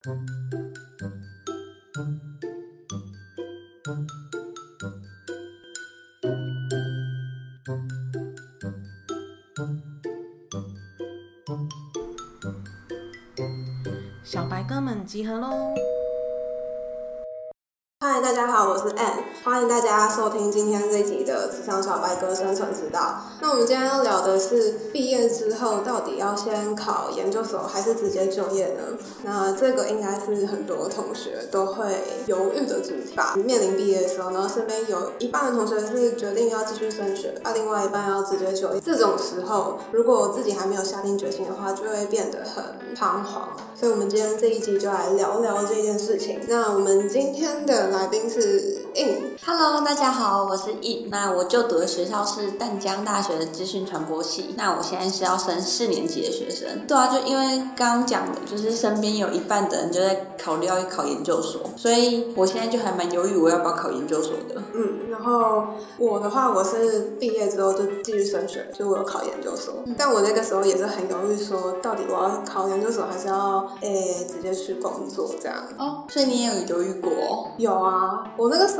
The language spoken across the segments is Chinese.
小白哥们集合喽！嗨，大家好，我是 Ann，欢迎大家收听今天这集的《职场小白哥生存之道》。那我们今天要聊的是，毕业之后到底要先考研究所还是直接就业呢？那这个应该是很多同学都会犹豫的主题吧。面临毕业的时候，然后身边有一半的同学是决定要继续升学，那另外一半要直接就业。这种时候，如果自己还没有下定决心的话，就会变得很彷徨。所以，我们今天这一集就来聊聊这件事情。那我们今天的来宾是 In。Hello，大家好，我是 E。那我就读的学校是淡江大学的资讯传播系。那我现在是要升四年级的学生。对啊，就因为刚刚讲的，就是身边有一半的人就在考虑要考研究所，所以我现在就还蛮犹豫我要不要考研究所的。嗯，然后我的话，我是毕业之后就继续升学，就我有考研究所。但我那个时候也是很犹豫，说到底我要考研究所还是要诶直接去工作这样。哦，所以你也有犹豫过？有啊，我那个时候，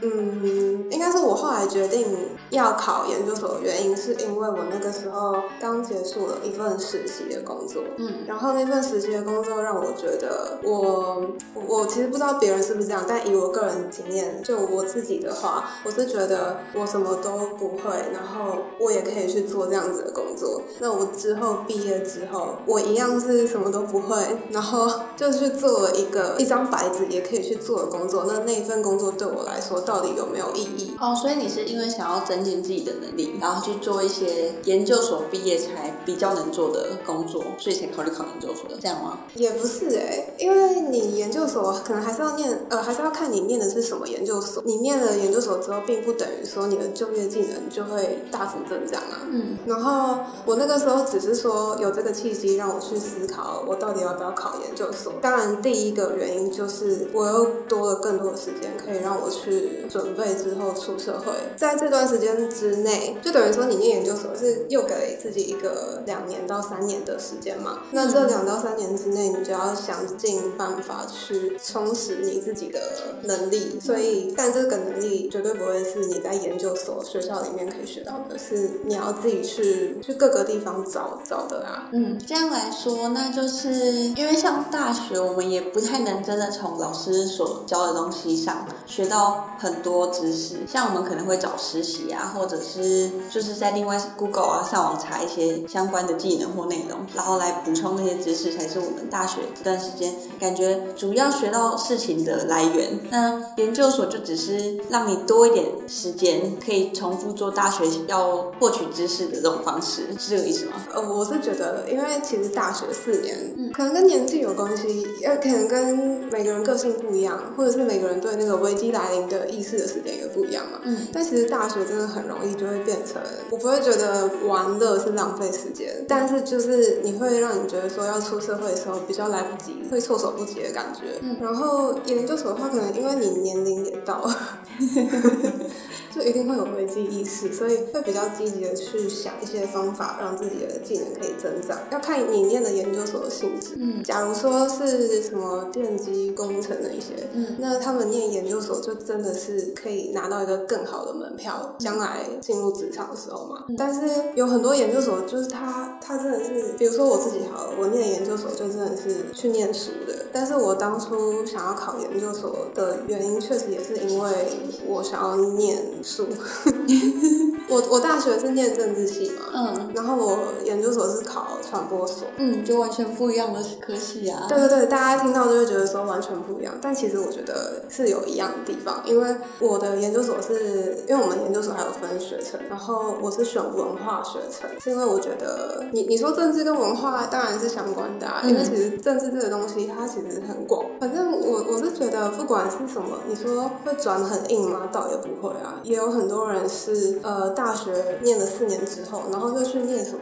嗯，应该是我后来决定要考研究所的原因，是因为我那个时候刚结束了一份实习的工作，嗯，然后那份实习的工作让我觉得我，我我其实不知道别人是不是这样，但以我个人经验，就我自己的话，我是觉得我什么都不会，然后我也可以去做这样子的工作。那我之后毕业之后，我一样是什么都不会，然后就是做了一个一张白纸也可以去做的工作。那那一份工作对我来说到底有没有意义？哦，所以你是因为想要增进自己的能力，然后去做一些研究所毕业才比较能做的工作，所以才考虑考研究所的，这样吗？也不是哎、因为你研究所可能还是要念，呃，还是要看你念的是什么研究所。你念了研究所之后，并不等于说你的就业技能就会大幅增长啊。嗯，然后我那个时候只是说有这个契机让我去思考，我到底要不要考研究所。当然，第一个原因就是我又多了更多的时间，可以让我去准备之后出社会。在这段时间之内，就等于说你念研究所是又给自己一个两年到三年的时间嘛。那这两到三年之内，你就要想尽办法去充实你自己的能力。所以，但这个能力绝对不会是你在研究所学校里面可以学到的，是你要自己去去各个地方找找的啊。嗯，这样来说，那就是因为像大学，我们也不太能真的从老师所教的东西上学到很多知识。像我们可能会找实习啊，或者是就是在另外 Google 啊上网查一些相关的技能或内容，然后来补充那些知识，才是我们大学这段时间感觉主要学到事情的来源。那研究所就只是让你多一点时间，可以重复做大学要获取知识的这种方式，是这个意思吗？呃，我是觉得，因为其实大学四年，嗯可能跟年纪有关系，呃，可能跟每个人个性不一样，或者是每个人对那个危机来临的意识的时间也不一样嘛。嗯。但其实大学真的很容易就会变成，我不会觉得玩乐是浪费时间，但是就是你会让你觉得说要出社会的时候比较来不及，会措手不及的感觉。嗯然后研究所的话，可能因为你年龄也到了。就一定会有危机意识，所以会比较积极的去想一些方法，让自己的技能可以增长。要看你念的研究所的性质。嗯假如说是什么电机工程的一些，嗯那他们念研究所就真的是可以拿到一个更好的门票，将来进入职场的时候嘛。但是有很多研究所就是他他真的是，比如说我自己好了，我念研究所就真的是去念书的。但是我当初想要考研究所的原因，确实也是因为我想要念书。我我大学是念政治系嘛，嗯然后我研究所是考传播所。嗯，就完全不一样的科系啊。对对对，大家听到就会觉得说完全不一样，但其实我觉得是有一样的地方，因为我的研究所是因为我们研究所还有分学程，然后我是选文化学程，是因为我觉得你你说政治跟文化当然是相关的、啊，因为其实政治这个东西它其实很广，反正我我是觉得不管是什么，你说会转很硬吗？倒也不会啊，也有很多人是呃大学念了四年之后，然后就去念什么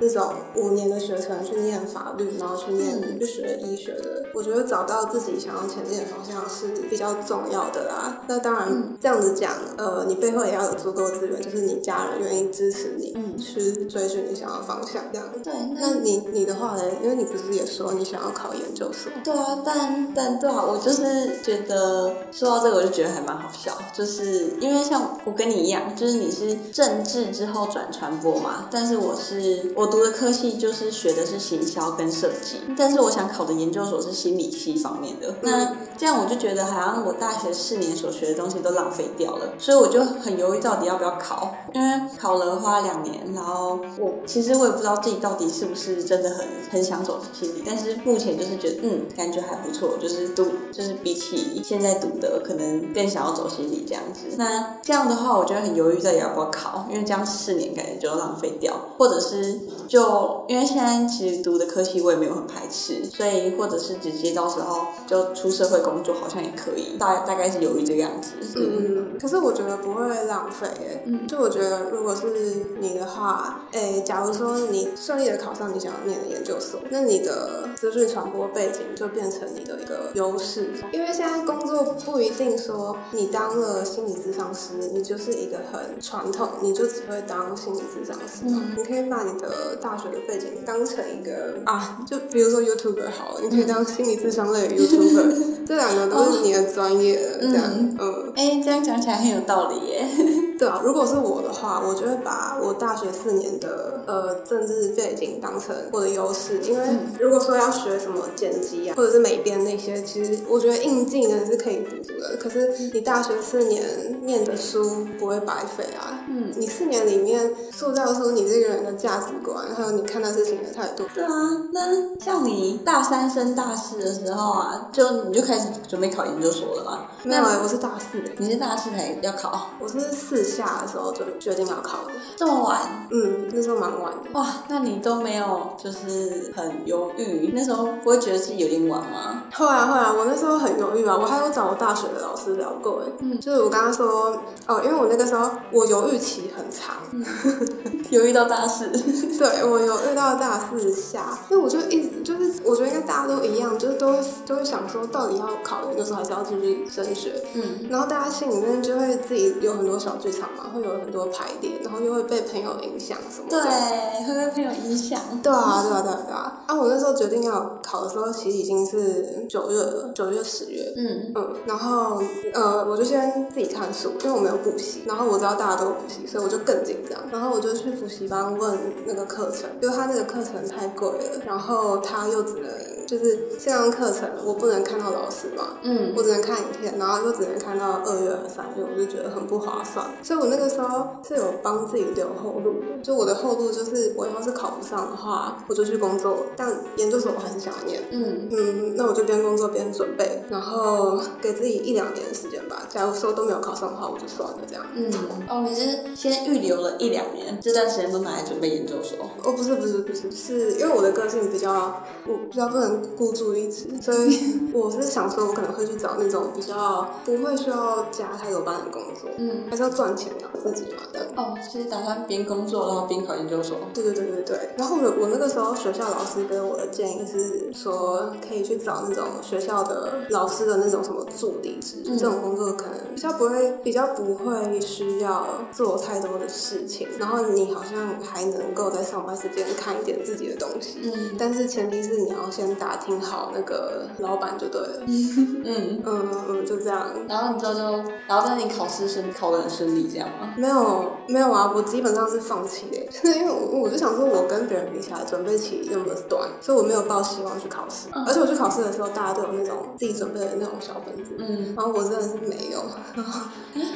那种五年的学程去念法律，然后去念去学医学的。我觉得找到自己想要前进的方向是比较重要的啦。那当然这样子讲，呃，你背后也要有足够资源，就是你家人愿意支持你去追寻你想要的方向这样。对，那你你的话呢？因为你不是也说你想要考研究所？对啊，但但对啊，我就是觉得说到这个，我就觉得还蛮好笑，就是因为像我跟你一样，就是你是政治之后转传播嘛，但是我是我读的科系就是学的是行销跟设计，但是我想考的研究所是心理系方面的。那这样我就觉得好像我大学四年所学的东西都浪费掉了，所以我就很犹豫到底要不要考，因为考了花两年，然后我其实我也不知道自己到底是不是真的很很想走心理，但是目前就是觉得嗯，感觉还不错，就是读就是比起现在读的，可能更想要走心理这样子。那这样的话，我觉得很犹豫到底要不要考，因为这样四年感觉就浪费掉，或者是就因为现在其实读的科系我也没有很排斥，所以或者是直接到时候就出社会工作好像也可以，大大概是犹豫这个样子。嗯，可是我觉得不会浪费诶。嗯，就我觉得如果是你的话，诶，假如说你顺利的考上你想要念的研究所，那你的资讯传播背景就变成你的一个优势。因为现在工作不一定说你当了心理咨商师，你就是一个很传统，你就只会当心理咨商师。嗯，你可以把你的大学的背景当成一个啊，就比如说 YouTuber 好了，你可以当心理咨商类的 YouTuber，这两个都是你的专业的这样。嗯，哎，这样讲起来很有道理耶。对啊，如果是我的话，我就会把我大学四年的呃政治背景当成我的优势，因为如果说要学什么剪辑啊，或者是美编那些，其实我觉得硬技能是可以补足的。可是你大学四年念的书不会白费啊，嗯，你四年里面塑造出你这个人的价值观，还有你看待事情的态度。对啊，那像你大三升大四的时候啊，就你就开始准备考研究所了吗？没有哎，我是大四哎，你是大四才要考？我是四下的时候就决定要考的，这么晚？嗯，那时候蛮晚的。哇，那你都没有就是很犹豫？那时候不会觉得自己有点晚吗？会啊会啊，我那时候很犹豫啊，我还有找我大学的老师聊过哎，嗯，就是我刚刚说哦，因为我那个时候我犹豫期很长，犹豫到大四，对我犹豫到大四下，因为我就一直就是我觉得应该大家都一样，就是都都会想说到底要考研究所还是要继续升学，嗯，然后大家心里面就会自己有很多小剧场嘛，会有很多排练，然后又会被朋友影响什么的，对，会被朋友影响，对啊，对啊，对啊，对啊。啊，我那时候决定要考的时候，其实已经是九月了，九月十月，嗯嗯，然后呃，我就先自己看书，因为我没有补习，然后我知道大家都有补习，所以我就更紧张，然后我就去补习班问那个课程，因为他那个课程太贵了，然后他又只能。就是线上课程，我不能看到老师嘛，嗯，我只能看影片，然后就只能看到二月和三月，我就觉得很不划算。所以我那个时候是有帮自己留后路的，就我的后路就是我要是考不上的话，我就去工作，但研究所我还是想要念，嗯嗯，那我就边工作边准备，然后给自己一两年的时间吧。假如说都没有考上的话，我就算了这样。嗯，哦，你是先预留了一两年，这段时间都拿来准备研究所？哦，不是不是不是，是因为我的个性比较，我比较不能。孤注一掷，所以我是想说，我可能会去找那种比较不会需要加太多班的工作，嗯，还是要赚钱养自己嘛的。哦，就是打算边工作然后边考研究所。对对对对对。然后我我那个时候学校老师给我的建议是说，可以去找那种学校的老师的那种什么助理职，这种工作可能比较不会比较不会需要做太多的事情，然后你好像还能够在上班时间看一点自己的东西。嗯。但是前提是你要先打听好那个老板就对了。嗯嗯嗯，就这样。然后你之后就，然后但你考试顺考的很顺利，这样吗？没有。没有啊，我基本上是放弃的，就 是因为我我就想说，我跟别人比起来，准备期那么短，所以我没有抱希望去考试。而且我去考试的时候，大家都有那种自己准备的那种小本子，嗯，然后我真的是没有。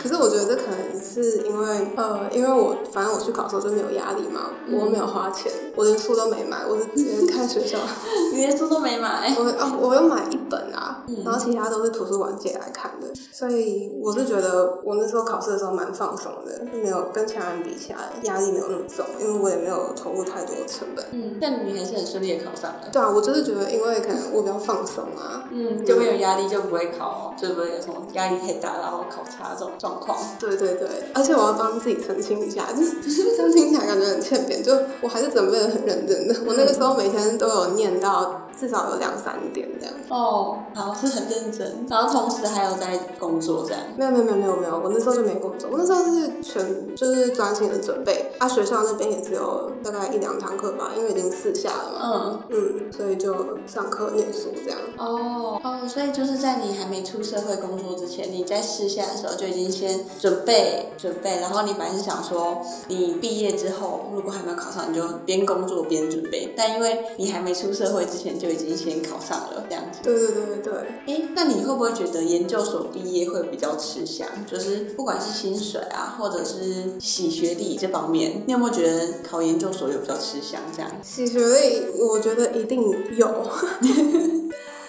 可是我觉得这可能是因为，呃，因为我反正我去考的时候就没有压力嘛，我没有花钱，我连书都没买，我是直接看学校。你连书都没买？我哦，我有买一本啊。嗯然后其他都是图书馆借来看的，所以我是觉得我那时候考试的时候蛮放松的，没有跟其他人比起来压力没有那么重，因为我也没有投入太多的成本。嗯，但你还是很顺利的考上了。对啊，我就是觉得，因为可能我比较放松啊，嗯，就没有压力，就不会考，就不会有什么压力太大，然后考差这种状况。对对对，而且我要帮自己澄清一下，就是这样听起来感觉很欠扁，就我还是准备的很认真的，我那个时候每天都有念到至少有两三点这样。哦，好，是很认真，然后同时还有在工作这样。没有没有没有没有没有，我那时候就没工作，我那时候是全就是专心的准备，啊学校那边也只有大概一两堂课吧，因为已经四下了嘛，嗯，嗯，所以就上课念书这样。哦哦，所以就是在你还没出社会工作之前，你在试下的时候就已经先准备准备，然后你本来是想说，你毕业之后如果还没有考上，你就边工作边准备，但因为你还没出社会之前就已经先考上了这样子。对对对对对，诶，那你会不会觉得研究所毕业会比较吃香？就是不管是薪水啊，或者是洗学历这方面，你有没有觉得考研究所有比较吃香这样？洗学历我觉得一定有。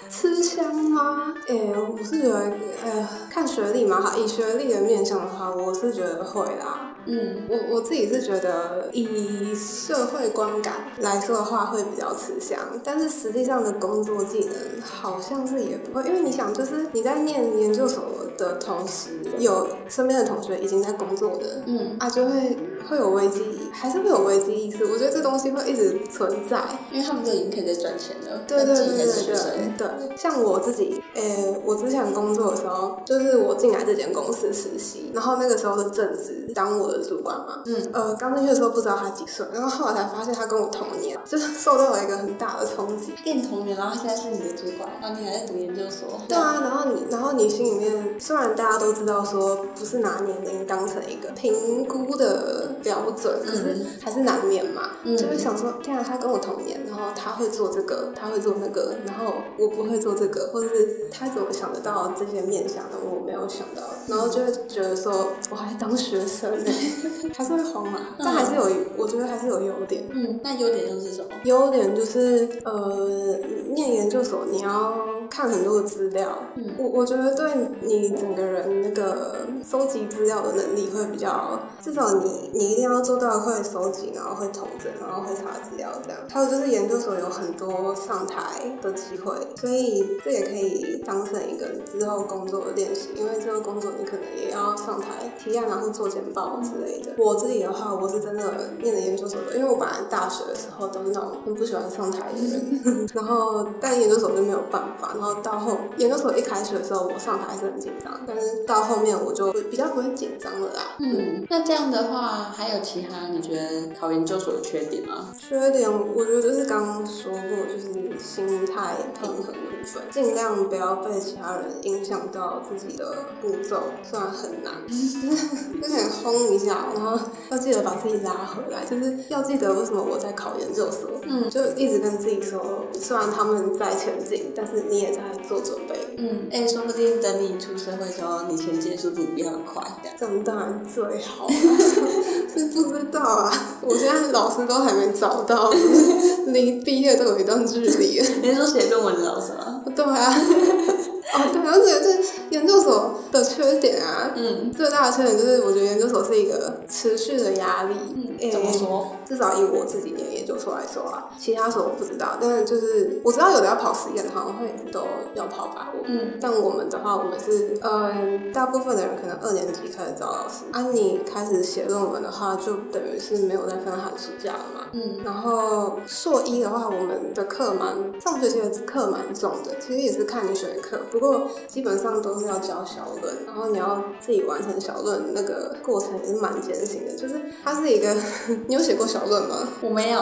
吃香吗？诶、我是觉得，呃，看学历嘛，哈，以学历的面向的话，我是觉得会啦。嗯我我自己是觉得，以社会观感来说的话，会比较吃香，但是实际上的工作技能好像是也不会，因为你想，就是你在念研究所的同时，有身边的同学已经在工作的，嗯，啊，就会会有危机，还是会有危机意识。我觉得这东西会一直存在。因为他们都已经可以在赚钱了，对对对对。对对，像我自己，诶、我之前工作的时候，就是我进来这间公司实习，然后那个时候的正职当我的主管嘛，嗯，呃，刚进去的时候不知道他几岁，然后后来才发现他跟我同年，就是受到了一个很大的冲击。跟你同年，然后现在是你的主管，然后你还在读研究所。对啊，然后你，然后你心里面虽然大家都知道说不是拿年龄当成一个评估的标准，可是还是难免嘛，嗯就会想说，天啊，他跟我同年，然后他会做这个，他会做那个，然后我不会做这个，或者是他怎么想得到这些面向的，我没有想到，然后就会觉得说我还当学生呢，还是会慌嘛，但还是有，我觉得还是有优点。嗯，那优点又是什么？优点就是呃，念研究所你要看很多的资料，嗯我我觉得对你整个人那个收集资料的能力会比较，至少你你一定要做到会收集，然后会统整，然后会查资料这样。还有就是研究所有很多上台的机会，所以这也可以当成一个之后工作的练习，因为这个工作你可能也要上台提案，然后做简报之类的。我自己的话，我是真的念了研究所的，因为我本来大学的时候都是那种很不喜欢上台的人，然后但研究所就没有办法，然后到后研究所一开始的时候，我上台还是很紧张，但是到后面我就比较不会紧张了啦。嗯，那这样的话，还有其他你觉得考研究所的缺点吗？缺点我觉得就是刚刚说过，就是心态平衡的部分，尽量不要被其他人影响到自己的步骤，虽然很难，有点轰一下，然后要记得把自己拉回来，就是要记得为什么我在考研究所，嗯就一直跟自己说，虽然他们在前进，但是你也在做准备。嗯，哎、说不定等你出社会之后，你前进速度比较快，这样。当然最好啊，是不知道啊，我现在老师都还没找到，离毕业都有一段距离。你是说写论文的老师吗？对啊，哦对，而且是研究所的缺点啊，嗯最大的缺点就是我觉得研究所是一个持续的压力。嗯，怎么说？至少以我自己念研究所来说啊，其他所我不知道，但是就是我知道有的要跑实验，好像会都要跑吧。我嗯但我们的话，我们是呃，大部分的人可能二年级开始找老师，啊，你开始写论文的话，就等于是没有在分寒暑假了嘛。嗯然后硕一的话，我们的课蛮上学期的课蛮重的，其实也是看你选的课，不过基本上都是要交小然后你要自己完成小论，那个过程也是蛮艰辛的。就是它是一个，你有写过小论吗？我没有。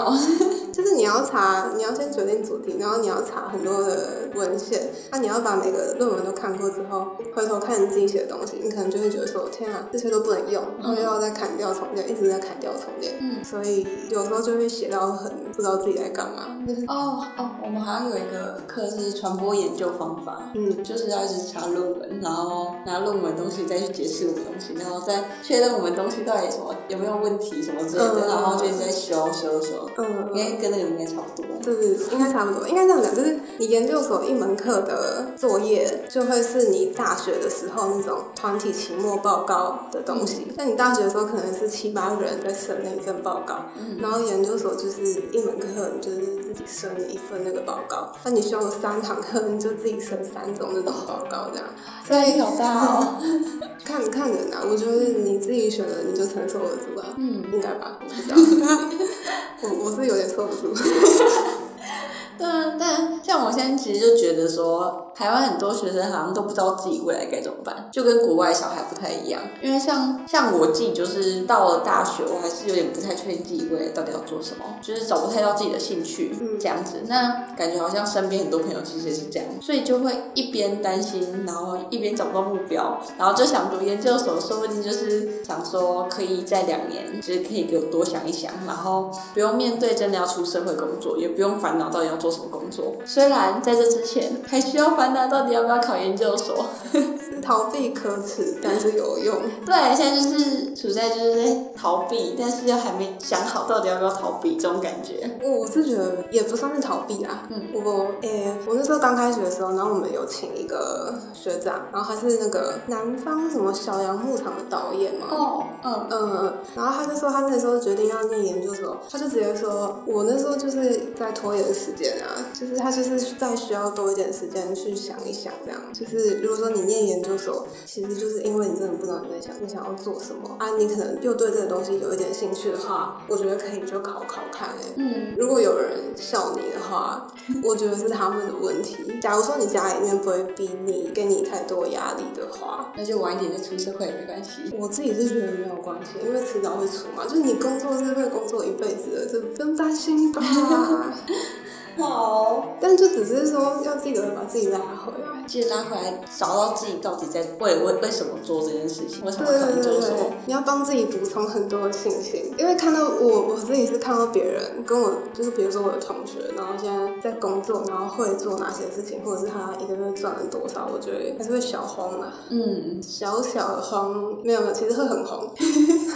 就是你要查，你要先决定主题，然后你要查很多的文献，那、你要把每个论文都看过之后，回头看你自己写的东西，你可能就会觉得说，天啊，这些都不能用，然后又要再砍掉重练，一直在砍掉重练，嗯所以有时候就会写到很不知道自己在干嘛。哦哦，我们好像有一个课是传播研究方法，嗯，就是要一直查论文，然后拿论文东西再去解释我们东西，然后再确认我们东西到底什么有没有问题什么之类的，嗯然后就一直在修修修，嗯跟那个应该差不多。就是应该差不多，应该这样讲，就是你研究所一门课的作业就会是你大学的时候那种团体期末报告的东西。那你大学的时候可能是七八个人在审那一份报告，然后研究所就是一门课你就是自己审一份那个报告。那你修了三堂课，你就自己审三种那种报告这样。压力好大哦。看看人啊，我觉得你自己选的你就承受得住吧，嗯，应该吧？我不知道，我我是有点受不住。对啊，但像我现在其实就觉得说，台湾很多学生好像都不知道自己未来该怎么办，就跟国外小孩不太一样。因为像像我自己就是到了大学，我还是有点不太确定自己未来到底要做什么，就是找不太到自己的兴趣嗯这样子。那感觉好像身边很多朋友其实也是这样，所以就会一边担心，然后一边找不到目标，然后就想读研究所，说不定就是想说可以在两年，就是可以给我多想一想，然后不用面对真的要出社会工作，也不用烦恼到底要做什么工作。虽然在这之前还需要烦恼到底要不要考研究所，逃避可耻，但是有用。对，现在就是处在就是在逃避，但是又还没想好到底要不要逃避这种感觉。我是觉得也不算是逃避啊。嗯我诶、我那时候刚开学的时候，然后我们有请一个学长，然后他是那个南方什么小羊牧场的导演嘛。哦，嗯，嗯，然后他就说他那时候决定要念研究所，他就直接说，我那时候就是在拖延时间啊，就是他就是再需要多一点时间去想一想，这样，就是如果说你念研究所，其实就是因为你真的不知道你在想你想要做什么啊，你可能又对这个东西有一点兴趣的话，我觉得可以就考考看哎、嗯，如果有人笑你的话，我觉得是他们的问题。假如说你家里面不会逼你，给你太多压力的话，那就晚一点就出社会也没关系。我自己是觉得没有关系，因为迟早会出嘛。就是你工作是会工作一辈子的，这不用担心吧。好，但就只是说要记得把自己拉回来。记得拉回来，找到自己到底在为为为什么做这件事情，为什么对考研究所对对对，，你要帮自己补充很多的信心，因为看到我我自己是看到别人跟我，就是比如说我的同学，然后现在在工作，然后会做哪些事情，或者是他一个月赚了多少，我觉得还是会小慌啊，嗯，小小的慌，没有没有，其实会很慌。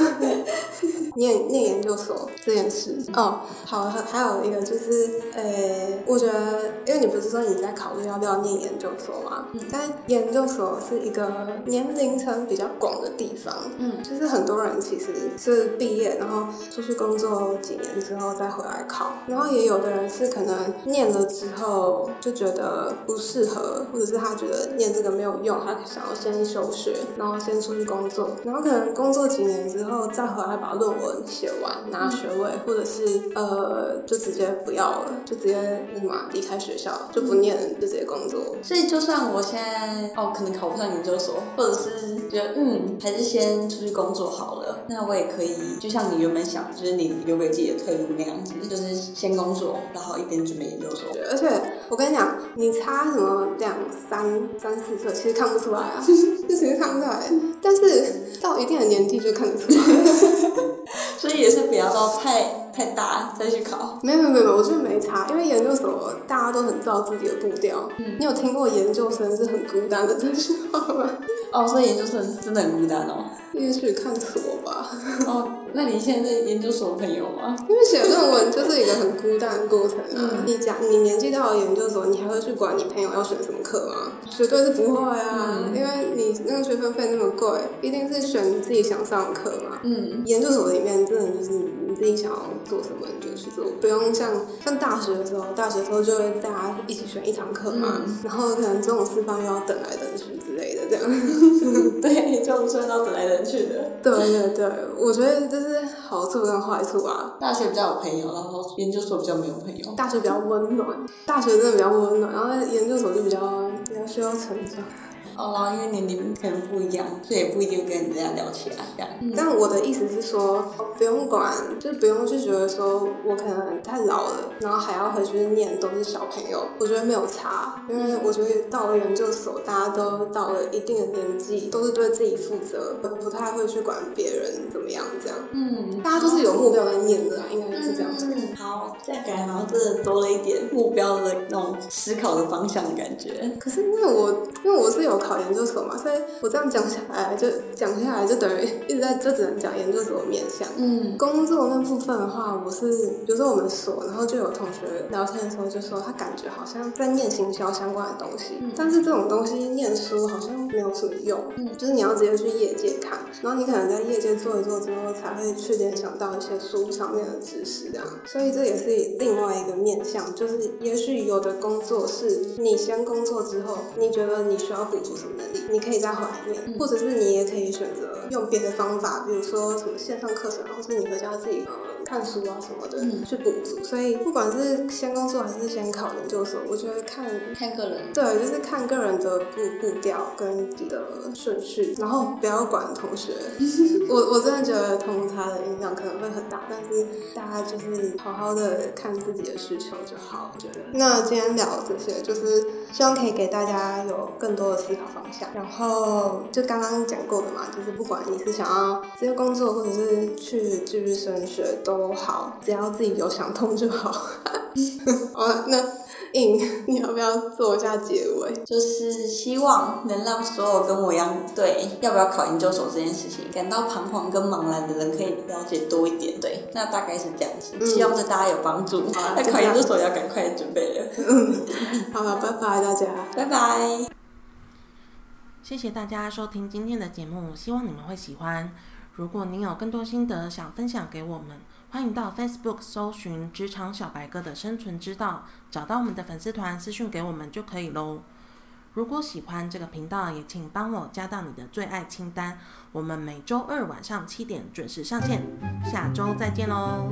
念念研究所这件事。哦，好，还还有一个就是，呃，我觉得，因为你不是说你在考虑要不要念研究所吗？嗯，但研究所是一个年龄层比较广的地方，嗯，就是很多人其实是毕业，然后出去工作几年之后再回来考，然后也有的人是可能念了之后就觉得不适合，或者是他觉得念这个没有用，他想要先休学，然后先出去工作，然后可能工作几年之后然后再回来把论文写完拿学位，或者是呃就直接不要了，就直接立马离开学校就不念，就直接工作。所以就算我现在哦，可能考不上研究所，或者是觉得嗯，还是先出去工作好了，那我也可以，就像你原本想，就是你留给自己的退路那样子，就是先工作，然后一边准备研究所。而且我跟你讲，你差什么两三三四岁，其实看不出来啊，就其实看不出来。但是到一定的年纪就看得出来。所以也是不要到太太大再去考。没有没有没有，我觉得没差，因为研究所大家都很照自己的步调。嗯你有听过研究生是很孤单的这句话吗？哦，所以研究生真的很孤单哦。也许看所吧，哦，那你现在在研究所有朋友吗？因为写论文就是一个很孤单的过程啊。嗯你讲你年纪到了研究所，你还会去管你朋友要选什么课吗？绝对是不会啊，嗯因为你那个学分费那么贵，一定是选你自己想上的课嘛。嗯，研究所里面真的就是你自己想要做什么你就去做，不用像像大学的时候，大学的时候就会大家一起选一堂课嘛，嗯然后可能中午吃饭又要等来等去之类的这样。对，就算到等来等去的。对对对，我觉得这是好处跟坏处啊。大学比较有朋友，然后研究所比较没有朋友。大学比较温暖，大学真的比较温暖，然后研究所就比较比较需要成长。哦，因为年龄可能不一样，所以也不一定跟人家聊起来这样。但我的意思是说，不用管，就不用去觉得说我可能太老了，然后还要回去念都是小朋友，我觉得没有差，因为我觉得到了研究所，大家都到了一定的年纪，都是对自己负责，不太会去管别人怎么样这样。嗯，大家都是有目标在念的啦，应该是这样子。嗯，好，这样感觉好像真的多了一点目标的那种思考的方向的感觉。可是因为我因为我是有考考研究所嘛，所以我这样讲下来就讲下来就等于一直在就只能讲研究所的面向。嗯，工作那部分的话，我是比如说我们所，然后就有同学聊天的时候就说，他感觉好像在念行销相关的东西，但是这种东西念书好像没有什么用，就是你要直接去业界看，然后你可能在业界做一做之后，才会去联想到一些书上面的知识这样，所以这也是另外一个面向，就是也许有的工作是你先工作之后，你觉得你需要补足什么能力，你可以再回来念，或者是你也可以选择用别的方法，比如说什么线上课程，或是你回家自己呃看书啊什么的去补足。所以不管是先工作还是先考研究所，我觉得看看个人。对，就是看个人的步步调跟你的顺序，然后不要管同学。我我真的觉得同差的影响可能会很大，但是大家就是好好的看自己的需求就好。我觉得。那今天聊这些，就是希望可以给大家有更多的思考方向。然后就刚刚讲过的嘛，就是不管你是想要直接工作，或者是去继续升学都好，只要自己有想通就好。好 了，那印 你要不要做一下结尾？就是希望能让所有跟我一样对要不要考研究所这件事情感到彷徨跟茫然的人可以了解多一点。对，那大概是这样子，希望对大家有帮助。那 考研究所要赶快准备了。好了，拜拜大家，拜拜。谢谢大家收听今天的节目，希望你们会喜欢。如果您有更多心得想分享给我们，欢迎到 Facebook 搜寻“职场小白哥”的生存之道，找到我们的粉丝团私讯给我们就可以喽。如果喜欢这个频道，也请帮我加到你的最爱清单。我们每周二晚上七点准时上线，下周再见喽。